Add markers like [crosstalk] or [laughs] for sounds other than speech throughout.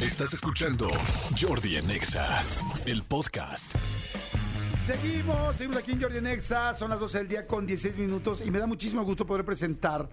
Estás escuchando Jordi Anexa, el podcast. Seguimos, seguimos aquí en Jordi Nexa, son las 12 del día con 16 minutos y me da muchísimo gusto poder presentar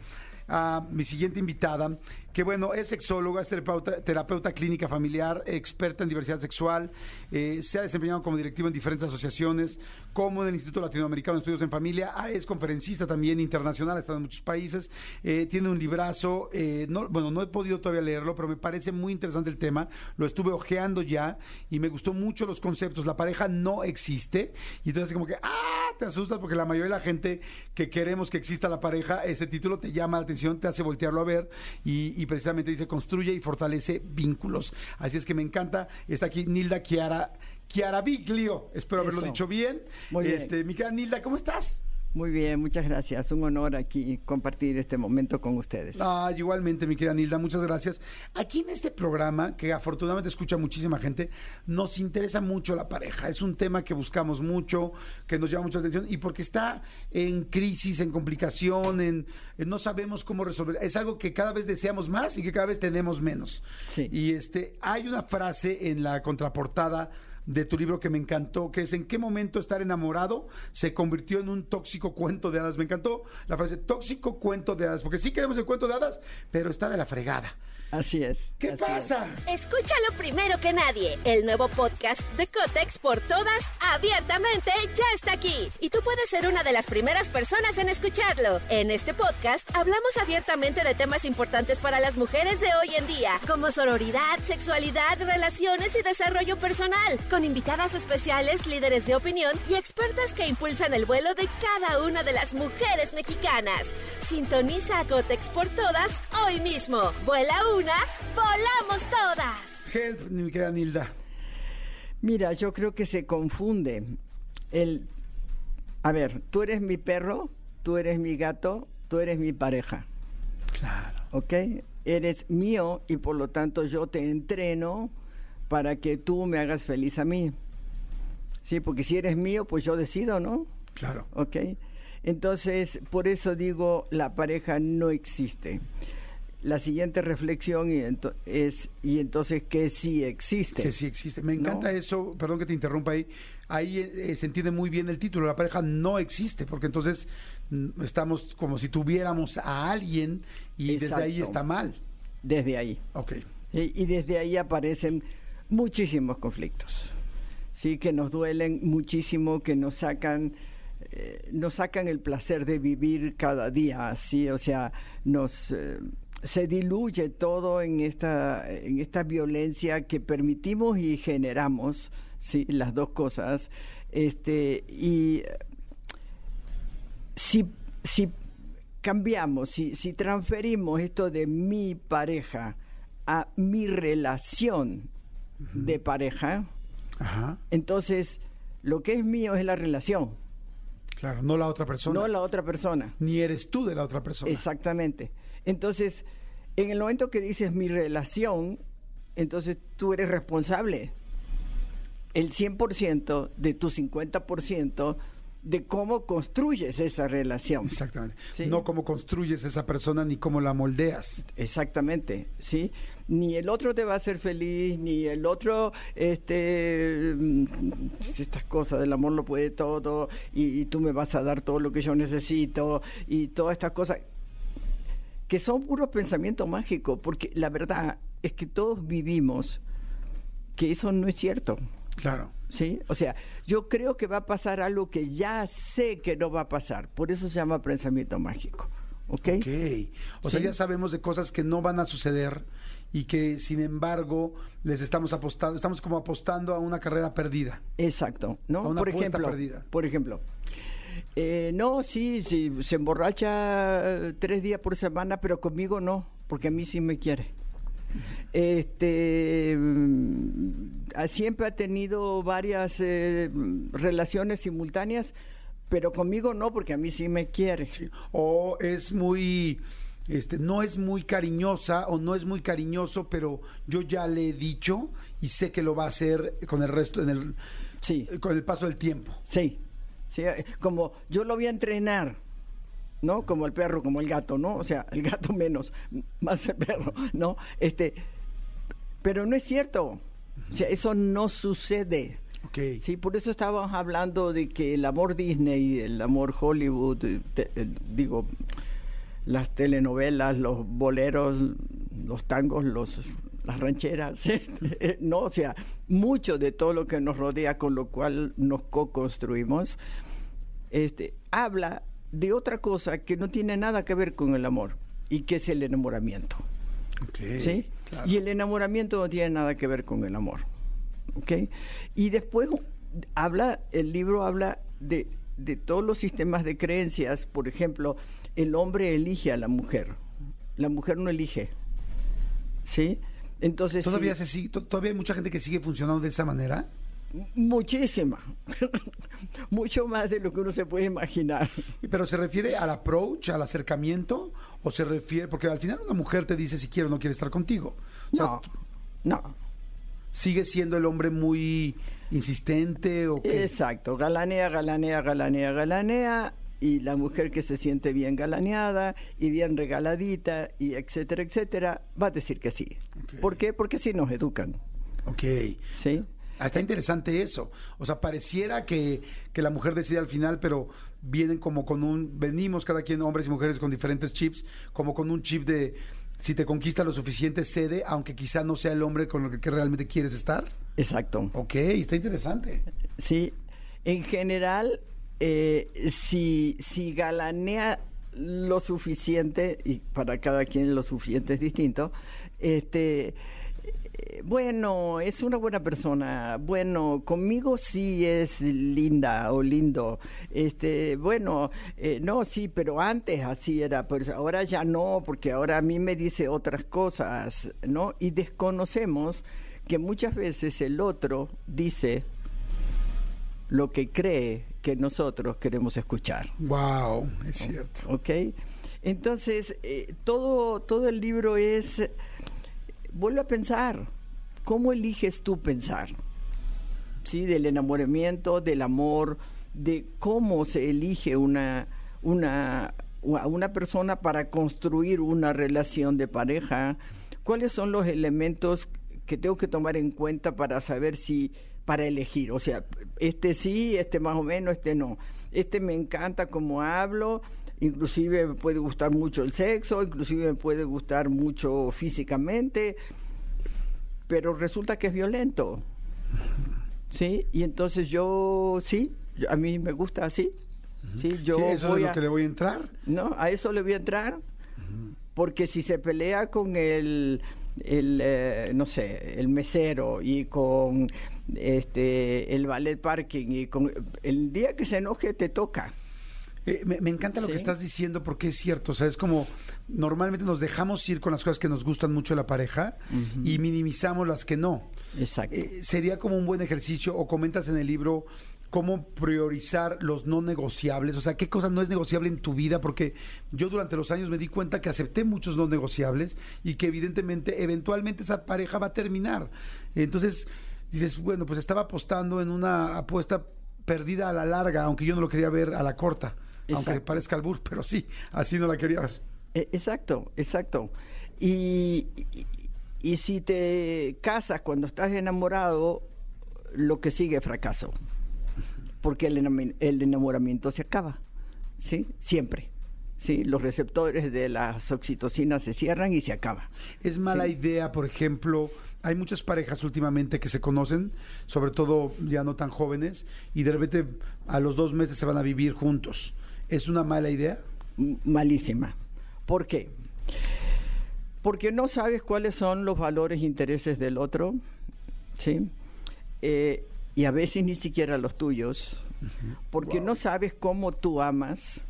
a mi siguiente invitada, que bueno, es sexóloga, es terapeuta, terapeuta clínica familiar, experta en diversidad sexual, eh, se ha desempeñado como directiva en diferentes asociaciones, como en el Instituto Latinoamericano de Estudios en Familia, ah, es conferencista también internacional, ha estado en muchos países, eh, tiene un librazo, eh, no, bueno, no he podido todavía leerlo, pero me parece muy interesante el tema, lo estuve ojeando ya y me gustó mucho los conceptos, la pareja no existe, y entonces como que, ah, te asustas porque la mayoría de la gente que queremos que exista la pareja, ese título te llama la atención, te hace voltearlo a ver y, y precisamente dice construye y fortalece vínculos. Así es que me encanta. Está aquí Nilda Chiara, Chiara Biglio. Espero haberlo dicho bien. Muy bien. Este, mi querida Nilda, ¿cómo estás? Muy bien, muchas gracias. Un honor aquí compartir este momento con ustedes. Ah, igualmente, mi querida Nilda, muchas gracias. Aquí en este programa, que afortunadamente escucha muchísima gente, nos interesa mucho la pareja. Es un tema que buscamos mucho, que nos llama mucha atención y porque está en crisis, en complicación, en, en no sabemos cómo resolver. Es algo que cada vez deseamos más y que cada vez tenemos menos. Sí. Y este, hay una frase en la contraportada de tu libro que me encantó, que es en qué momento estar enamorado se convirtió en un tóxico cuento de hadas. Me encantó la frase tóxico cuento de hadas, porque sí queremos el cuento de hadas, pero está de la fregada. Así es. ¿Qué así pasa? Escúchalo primero que nadie. El nuevo podcast de Cotex por todas, abiertamente, ya está aquí. Y tú puedes ser una de las primeras personas en escucharlo. En este podcast hablamos abiertamente de temas importantes para las mujeres de hoy en día, como sororidad, sexualidad, relaciones y desarrollo personal, con invitadas especiales, líderes de opinión y expertas que impulsan el vuelo de cada una de las mujeres mexicanas. Sintoniza a Cotex por todas hoy mismo. Vuela una, volamos todas. Help, mi querida Nilda. Mira, yo creo que se confunde. El, a ver, tú eres mi perro, tú eres mi gato, tú eres mi pareja, Claro. ¿ok? Eres mío y por lo tanto yo te entreno para que tú me hagas feliz a mí. Sí, porque si eres mío, pues yo decido, ¿no? Claro. ¿ok? Entonces, por eso digo, la pareja no existe. La siguiente reflexión y es, ¿y entonces qué sí existe? Que sí existe. Me encanta ¿No? eso, perdón que te interrumpa ahí. Ahí eh, se entiende muy bien el título. La pareja no existe, porque entonces mm, estamos como si tuviéramos a alguien y desde ahí está mal. Desde ahí. Ok. Y, y desde ahí aparecen muchísimos conflictos, sí, que nos duelen muchísimo, que nos sacan, eh, nos sacan el placer de vivir cada día, sí, o sea, nos eh, se diluye todo en esta, en esta violencia que permitimos y generamos, sí, las dos cosas, este, y si, si cambiamos, si, si transferimos esto de mi pareja a mi relación de pareja, Ajá. entonces lo que es mío es la relación, Claro, no la otra persona. no la otra persona. Ni eres tú de la otra persona. Exactamente. Entonces, en el momento que dices mi relación, entonces tú eres responsable. El 100% de tu 50% de cómo construyes esa relación. Exactamente. Sí. No cómo construyes esa persona ni cómo la moldeas. Exactamente, ¿sí? Ni el otro te va a hacer feliz, ni el otro, este, mm, estas cosas del amor lo puede todo, y, y tú me vas a dar todo lo que yo necesito, y todas estas cosas, que son puros pensamientos mágicos, porque la verdad es que todos vivimos que eso no es cierto. Claro. ¿Sí? O sea, yo creo que va a pasar algo que ya sé que no va a pasar. Por eso se llama pensamiento mágico. ¿Ok? Ok. O sea, ya sabemos de cosas que no van a suceder y que, sin embargo, les estamos apostando, estamos como apostando a una carrera perdida. Exacto, ¿no? A una por apuesta ejemplo, perdida. por ejemplo, eh, no, sí, sí, se emborracha eh, tres días por semana, pero conmigo no, porque a mí sí me quiere. Este mm, siempre ha tenido varias eh, relaciones simultáneas, pero conmigo no, porque a mí sí me quiere. O es muy, este, no es muy cariñosa o no es muy cariñoso, pero yo ya le he dicho y sé que lo va a hacer con el resto, en el, Sí. con el paso del tiempo. Sí, sí, eh, como yo lo voy a entrenar, ¿no? Como el perro, como el gato, ¿no? O sea, el gato menos, más el perro, ¿no? Este, pero no es cierto. O sea, eso no sucede. Sí, por eso estábamos hablando de que el amor Disney, el amor Hollywood, eh, te- eh, digo, las telenovelas, los boleros, los tangos, los las rancheras, [laughs] eh, no, o sea, mucho de todo lo que nos rodea, con lo cual nos co-construimos, este, habla de otra cosa que no tiene nada que ver con el amor y que es el enamoramiento. ¿sí? claro. Y el enamoramiento no tiene nada que ver con el amor. ¿ok? Y después habla, el libro habla de, de todos los sistemas de creencias. Por ejemplo, el hombre elige a la mujer, la mujer no elige. ¿Sí? Entonces, ¿Todavía, sí, se sigue- to- ¿Todavía hay mucha gente que sigue funcionando de esa manera? Muchísima, [laughs] mucho más de lo que uno se puede imaginar. ¿Pero se refiere al approach, al acercamiento? ¿O se refiere.? Porque al final una mujer te dice si quiere o no quiere estar contigo. O sea, No, no. ¿sigue siendo el hombre muy insistente o qué? Exacto, galanea, galanea, galanea, galanea, y la mujer que se siente bien galaneada y bien regaladita, y etcétera, etcétera, va a decir que sí. ¿Por qué? Porque sí nos educan, Ok. ¿sí? Ah, Está interesante eso. O sea, pareciera que, que la mujer decide al final, pero vienen como con un. Venimos cada quien, hombres y mujeres, con diferentes chips, como con un chip de si te conquista lo suficiente, cede, aunque quizá no sea el hombre con el que, realmente quieres estar. Exacto. Ok, está interesante. Sí, en general, eh, si, si galanea lo suficiente, y para cada quien lo suficiente es distinto, este, bueno, es una buena persona, bueno, conmigo sí es linda o lindo, este, bueno, eh, no, sí, pero antes así era, pues ahora ya no, porque ahora a mí me dice otras cosas, ¿no? Y desconocemos que muchas veces el otro dice lo que cree que nosotros queremos escuchar. Wow, es cierto. ¿Ok? Entonces, eh, todo, todo el libro es, eh, vuelve a pensar, ¿cómo eliges tú pensar? ¿Sí? Del enamoramiento, del amor, de cómo se elige una, una, una persona para construir una relación de pareja, cuáles son los elementos que tengo que tomar en cuenta para saber si para elegir, o sea, este sí, este más o menos, este no. Este me encanta como hablo, inclusive me puede gustar mucho el sexo, inclusive me puede gustar mucho físicamente, pero resulta que es violento. ¿Sí? Y entonces yo, sí, a mí me gusta así. Sí, yo Sí, eso voy es lo a- que le voy a entrar. no, a eso le voy a entrar. Porque si se pelea con el, el eh, no sé, el mesero y con este el ballet parking y con el día que se enoje te toca. Eh, me, me encanta lo Sí. que estás diciendo porque es cierto. O sea, es como normalmente nos dejamos ir con las cosas que nos gustan mucho de la pareja y minimizamos las que no. Exacto. Eh, sería como un buen ejercicio, o comentas en el libro cómo priorizar los no negociables, o sea, qué cosa no es negociable en tu vida, porque yo durante los años me di cuenta que acepté muchos no negociables y que evidentemente, eventualmente esa pareja va a terminar. Entonces, dices, bueno, pues estaba apostando en una apuesta perdida a la larga, aunque yo no lo quería ver a la corta, aunque parezca albur, pero sí, así no la quería ver. Eh, Exacto, exacto. Y, y, y si te casas cuando estás enamorado, lo que sigue es fracaso. Porque el, el enamoramiento se acaba, ¿sí? Siempre. ¿sí? Los receptores de las oxitocinas se cierran y se acaba. Es mala Sí. idea, por ejemplo, hay muchas parejas últimamente que se conocen, sobre todo ya no tan jóvenes, y de repente a los dos meses se van a vivir juntos. ¿Es una mala idea? Malísima. ¿Por qué? Porque no sabes cuáles son los valores e intereses del otro, ¿sí? Eh, y a veces ni siquiera los tuyos, porque Wow. no sabes cómo tú amas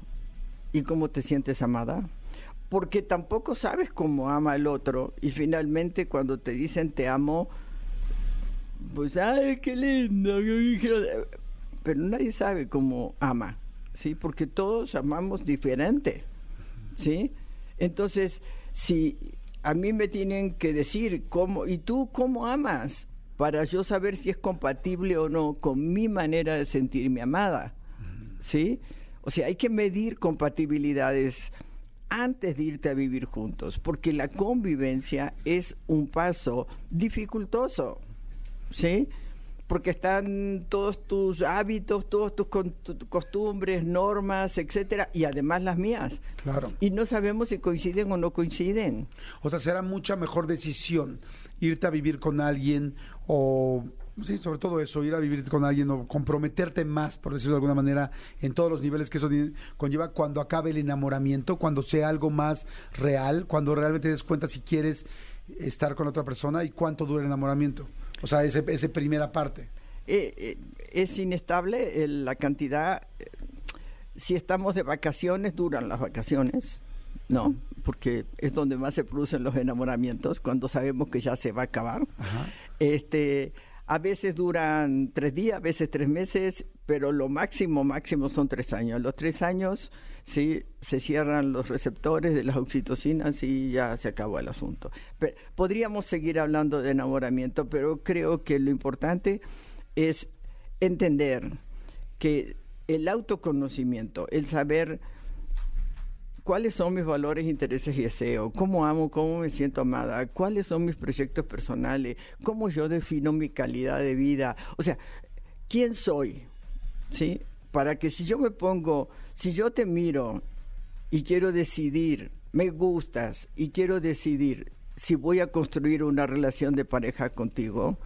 y cómo te sientes amada, porque tampoco sabes cómo ama el otro y finalmente cuando te dicen te amo, pues ay, qué lindo, pero nadie sabe cómo ama, ¿sí? Porque todos amamos diferente, ¿sí? Entonces, si a mí me tienen que decir cómo, ¿y tú cómo amas? Para yo saber si es compatible o no con mi manera de sentirme amada, ¿sí? O sea, hay que medir compatibilidades antes de irte a vivir juntos, porque la convivencia es un paso dificultoso, ¿sí? Porque están todos tus hábitos, todos tus costumbres, normas, etcétera, y además las mías. Claro. Y no sabemos si coinciden o no coinciden. O sea, será mucha mejor decisión irte a vivir con alguien o Sí, sobre todo eso, ir a vivir con alguien o comprometerte más, por decirlo de alguna manera, en todos los niveles que eso conlleva cuando acabe el enamoramiento, cuando sea algo más real, cuando realmente te des cuenta si quieres estar con otra persona y cuánto dura el enamoramiento. O sea, esa ese primera parte. Eh, eh, es inestable la cantidad. Eh, si estamos de vacaciones, duran las vacaciones, ¿no? Porque es donde más se producen los enamoramientos, cuando sabemos que ya se va a acabar. Este a veces duran tres días, a veces tres meses, pero lo máximo, máximo son tres años. Los tres años, sí, se cierran los receptores de las oxitocinas y ya se acabó el asunto. podríamos seguir hablando de enamoramiento, pero creo que lo importante es entender que el autoconocimiento, el saber cuáles son mis valores, intereses y deseos, cómo amo, cómo me siento amada, cuáles son mis proyectos personales, cómo yo defino mi calidad de vida, o sea, quién soy, ¿sí? Para que si yo me pongo, si yo te miro y quiero decidir, me gustas y quiero decidir si voy a construir una relación de pareja contigo,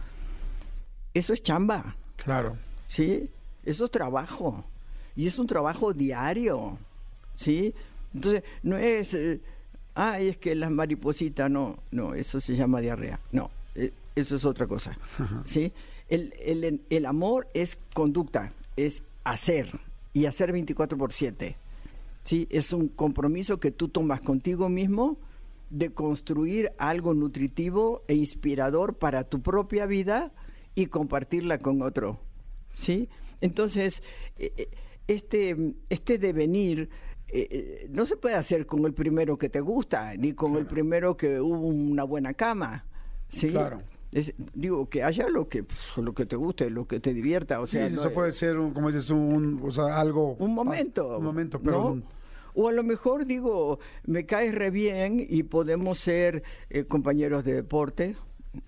eso es chamba. Claro. ¿Sí? Eso es trabajo. Y es un trabajo diario. ¿Sí? Entonces, no es, eh, ay, es que las maripositas, no, no, eso se llama diarrea, no, eh, eso es otra cosa, ¿sí? El, el, el, amor es conducta, es hacer, y hacer 24 por 7, ¿sí? Es un compromiso que tú tomas contigo mismo de construir algo nutritivo e inspirador para tu propia vida y compartirla con otro, ¿sí? Entonces, eh, este, este devenir eh, eh, no se puede hacer con el primero que te gusta, ni con el primero que hubo una buena cama. ¿sí? Claro. Digo, que haya lo que lo que te guste, lo que te divierta. O sí, sea, eso puede ser, como dices, un, o sea, algo... Un momento. Un momento, pero... O a lo mejor digo, me caes re bien y podemos ser eh, compañeros de deporte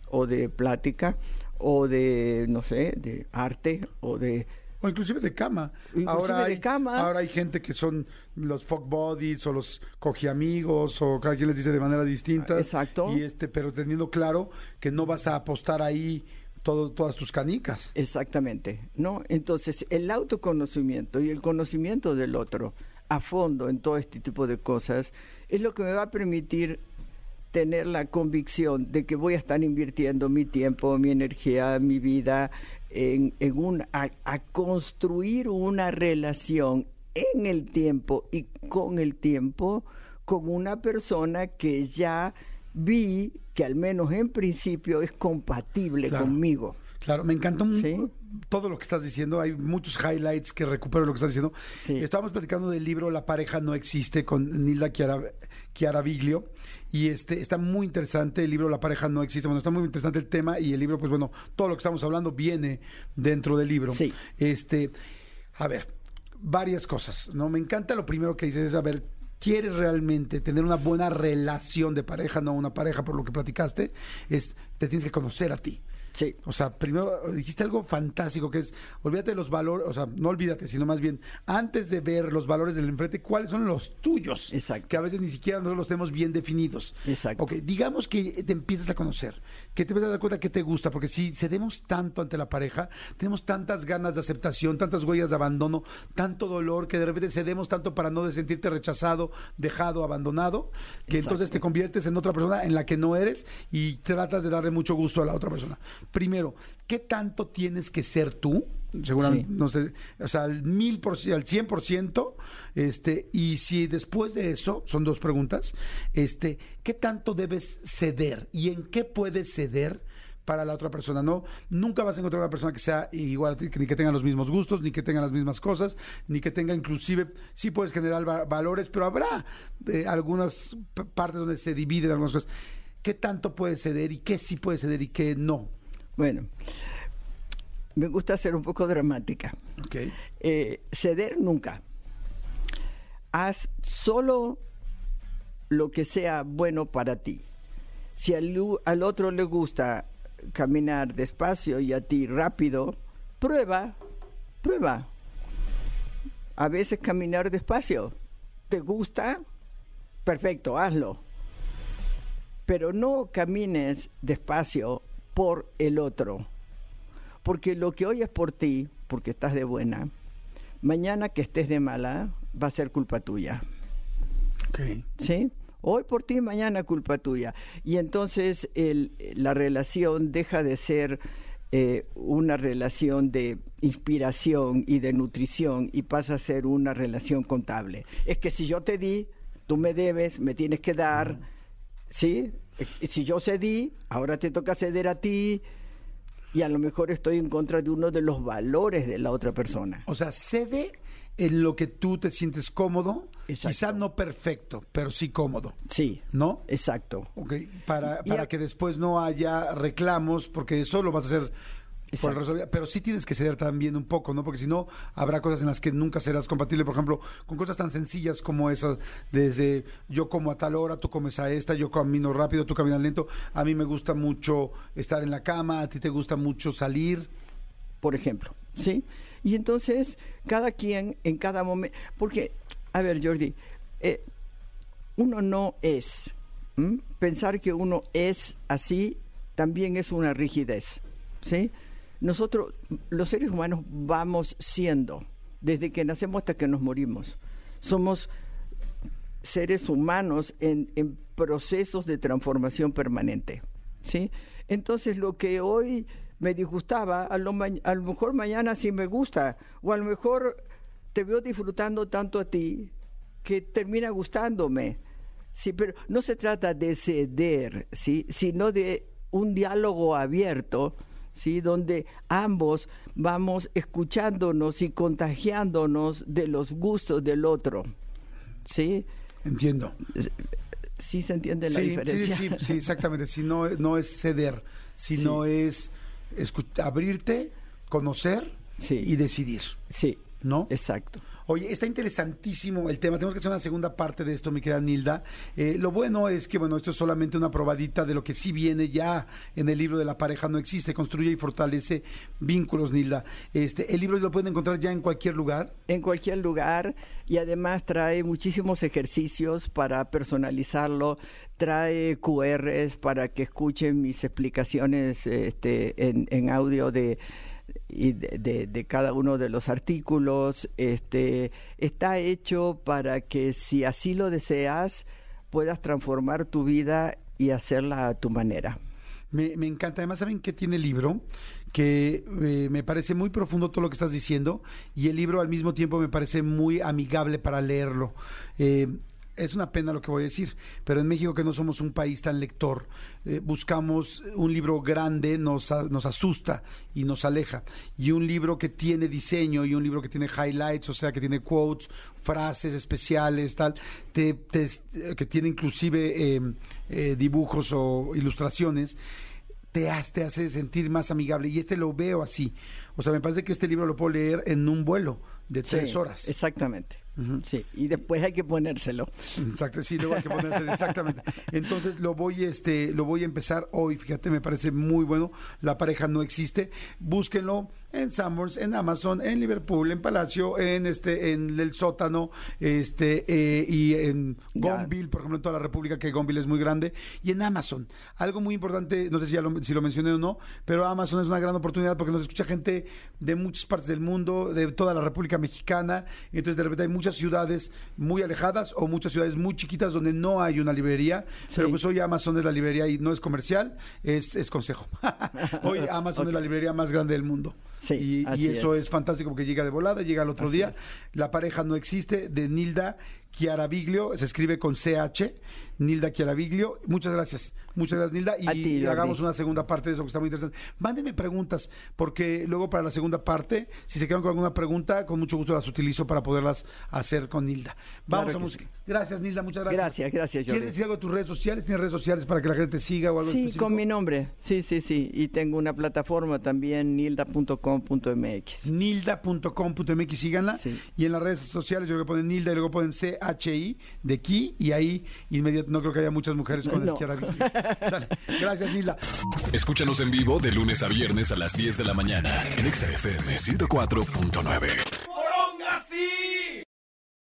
o de plática o de, no sé, de arte o de o inclusive de cama. ahora hay, Ahora hay gente que son los fuck bodies o los cogiamigos o cada quien les dice de manera distinta. Exacto. Y este, pero teniendo claro que no vas a apostar ahí todo, todas tus canicas. Exactamente, ¿no? Entonces, el autoconocimiento y el conocimiento del otro a fondo en todo este tipo de cosas es lo que me va a permitir tener la convicción de que voy a estar invirtiendo mi tiempo, mi energía, mi vida en, un, a, construir una relación en el tiempo y con el tiempo con una persona que ya vi que al menos en principio es compatible conmigo. Claro, me encantó todo lo que estás diciendo. Hay muchos highlights que recupero lo que estás diciendo. Estábamos platicando del libro La pareja no existe con Nilda Chiara, Viglio. Y este está muy interesante el libro La pareja no existe. Bueno, está muy interesante el tema y el libro, pues bueno, todo lo que estamos hablando viene dentro del libro. Sí. Este, a ver, varias cosas, ¿no? Me encanta lo primero que dices, es, a ver, quieres realmente tener una buena relación de pareja, no una pareja por lo que platicaste, es te tienes que conocer a ti. Sí. O sea, primero dijiste algo fantástico que es, olvídate de los valores, o sea, no olvídate, sino más bien, antes de ver los valores del enfrente, ¿cuáles son los tuyos? Exacto. Que a veces ni siquiera nosotros los tenemos bien definidos. Exacto. Ok, digamos que te empiezas a conocer, que te empiezas a dar cuenta que te gusta, porque si cedemos tanto ante la pareja, tenemos tantas ganas de aceptación, tantas huellas de abandono, tanto dolor, que de repente cedemos tanto para no sentirte rechazado, dejado, abandonado, que entonces te conviertes en otra persona en la que no eres y tratas de darle mucho gusto a la otra persona. Primero, ¿qué tanto tienes que ser tú? Seguramente, Sí. no sé, o sea, al mil por al cien por ciento, este, y si después de eso, son dos preguntas, este, ¿qué tanto debes ceder y en qué puedes ceder para la otra persona? No, nunca vas a encontrar una persona que sea igual a ti, que ni que tenga los mismos gustos, ni que tenga las mismas cosas, ni que tenga inclusive, sí puedes generar va- valores, pero habrá eh, algunas partes donde se dividen algunas cosas. ¿Qué tanto puedes ceder y qué sí puedes ceder y qué no? Bueno, me gusta ser un poco dramática. Eh, ceder nunca. Haz solo lo que sea bueno para ti. Si al, al otro le gusta caminar despacio y a ti rápido, prueba, prueba. A veces caminar despacio. ¿Te gusta? Perfecto, hazlo. Pero no camines despacio por el otro. Porque lo que hoy es por ti, porque estás de buena, mañana que estés de mala, va a ser culpa tuya. Ok. ¿Sí? Hoy por ti, mañana culpa tuya. Y entonces el- la relación deja de ser eh, una relación de inspiración y de nutrición y pasa a ser una relación contable. Es que si yo te di, tú me debes, me tienes que dar, ¿sí? Eh, Si yo cedí, ahora te toca ceder a ti y a lo mejor estoy en contra de uno de los valores de la otra persona. O sea, cede en lo que tú te sientes cómodo, Exacto. quizá no perfecto, pero sí cómodo, Sí, ¿no? exacto. Ok, para, para a- que después no haya reclamos, porque eso lo vas a hacer por el Exacto. resto de la vida. Pero sí tienes que ceder también un poco, ¿no? Porque si no, habrá cosas en las que nunca serás compatible, por ejemplo, con cosas tan sencillas como esas, desde yo como a tal hora, tú comes a esta, yo camino rápido, tú caminas lento. A mí me gusta mucho estar en la cama, a ti te gusta mucho salir. por ejemplo, ¿sí? Y entonces, cada quien en cada momento, porque, a ver, Jordi, eh, uno no es, ¿m? pensar que uno es así también es una rigidez, ¿sí? Nosotros, los seres humanos, vamos siendo, desde que nacemos hasta que nos morimos. Somos seres humanos en, en procesos de transformación permanente. ¿sí? Entonces, lo que hoy me disgustaba, a lo, a lo mejor mañana sí me gusta, o a lo mejor te veo disfrutando tanto a ti que termina gustándome. Sí, pero no se trata de ceder, ¿sí? sino de un diálogo abierto, ¿sí? donde ambos vamos escuchándonos y contagiándonos de los gustos del otro. ¿Sí? Entiendo. ¿Sí se entiende la Sí, diferencia? sí, sí, sí, exactamente. Si no, no es ceder, sino es escu- abrirte, conocer Sí. y decidir, Sí, ¿no? exacto. Oye, está interesantísimo el tema. Tenemos que hacer una segunda parte de esto, mi querida Nilda. Eh, lo bueno es que, bueno, esto es solamente una probadita de lo que sí viene ya en el libro de la pareja no existe. Construye y fortalece vínculos, Nilda. Este, el libro lo pueden encontrar ya en cualquier lugar. En cualquier lugar y además trae muchísimos ejercicios para personalizarlo, trae QRs para que escuchen mis explicaciones este, en, en audio de, y de, cada uno de los artículos. Este, está hecho para que si así lo deseas, puedas transformar tu vida y hacerla a tu manera. Me, me encanta. Además, ¿saben qué tiene el libro? Que eh, me parece muy profundo todo lo que estás diciendo y el libro al mismo tiempo me parece muy amigable para leerlo. Eh, es una pena lo que voy a decir, pero en México que no somos un país tan lector, eh, buscamos un libro grande, nos, nos asusta y nos aleja. Y un libro que tiene diseño y un libro que tiene highlights, o sea, que tiene quotes, frases especiales, tal, te- te- que tiene inclusive eh, eh, dibujos o ilustraciones, te hace, te hace sentir más amigable. Y este lo veo así. O sea, me parece que este libro lo puedo leer en un vuelo de tres Sí, horas. Exactamente. Sí, y después hay que ponérselo. Exacto, sí, luego hay que [laughs] ponerse exactamente. Entonces lo voy, este, lo voy a empezar hoy. Fíjate, me parece muy bueno. La pareja no existe. Búsquenlo en Sanborns, en Amazon, en Liverpool, en Palacio, en este, en el sótano, este, eh, y en. Gonville, por ejemplo, en toda la República, que Gonville es muy grande, y en Amazon. Algo muy importante, no sé si, ya lo, si lo mencioné o no, pero Amazon es una gran oportunidad porque nos escucha gente de muchas partes del mundo, de toda la República Mexicana. Entonces, de repente hay muchas ciudades muy alejadas o muchas ciudades muy chiquitas donde no hay una librería. Pero pues hoy Amazon es la librería y no es comercial, es, es consejo. [laughs] hoy [laughs] Amazon es la librería más grande del mundo. Sí, y, eso es. es fantástico porque llega de volada, llega al otro Así día. es. La pareja no existe de Nilda Chiaraviglio, se escribe con CH, Nilda Chiaraviglio. Muchas gracias, muchas gracias Nilda y, ti, hagamos una segunda parte de eso que está muy interesante. Mándenme preguntas porque luego para la segunda parte, si se quedan con alguna pregunta, con mucho gusto las utilizo para poderlas hacer con Nilda. Vamos Claro a música. Gracias Nilda, muchas gracias. Gracias, gracias, Jordi. ¿Quieres decir algo de tus redes sociales? ¿Tienes redes sociales para que la gente te siga o algo Sí, específico? con mi nombre. Sí, sí, sí. Y tengo una plataforma también, nilda.com.mx. nilda.com.mx, síganla. Sí. Y en las redes sociales yo creo que ponen Nilda y luego ponen CHI de aquí y ahí inmediato no creo que haya muchas mujeres con No. [laughs] Sale. Gracias, Nilda. Escúchanos en vivo de lunes a viernes a las 10 de la mañana en Exa FM 104.9.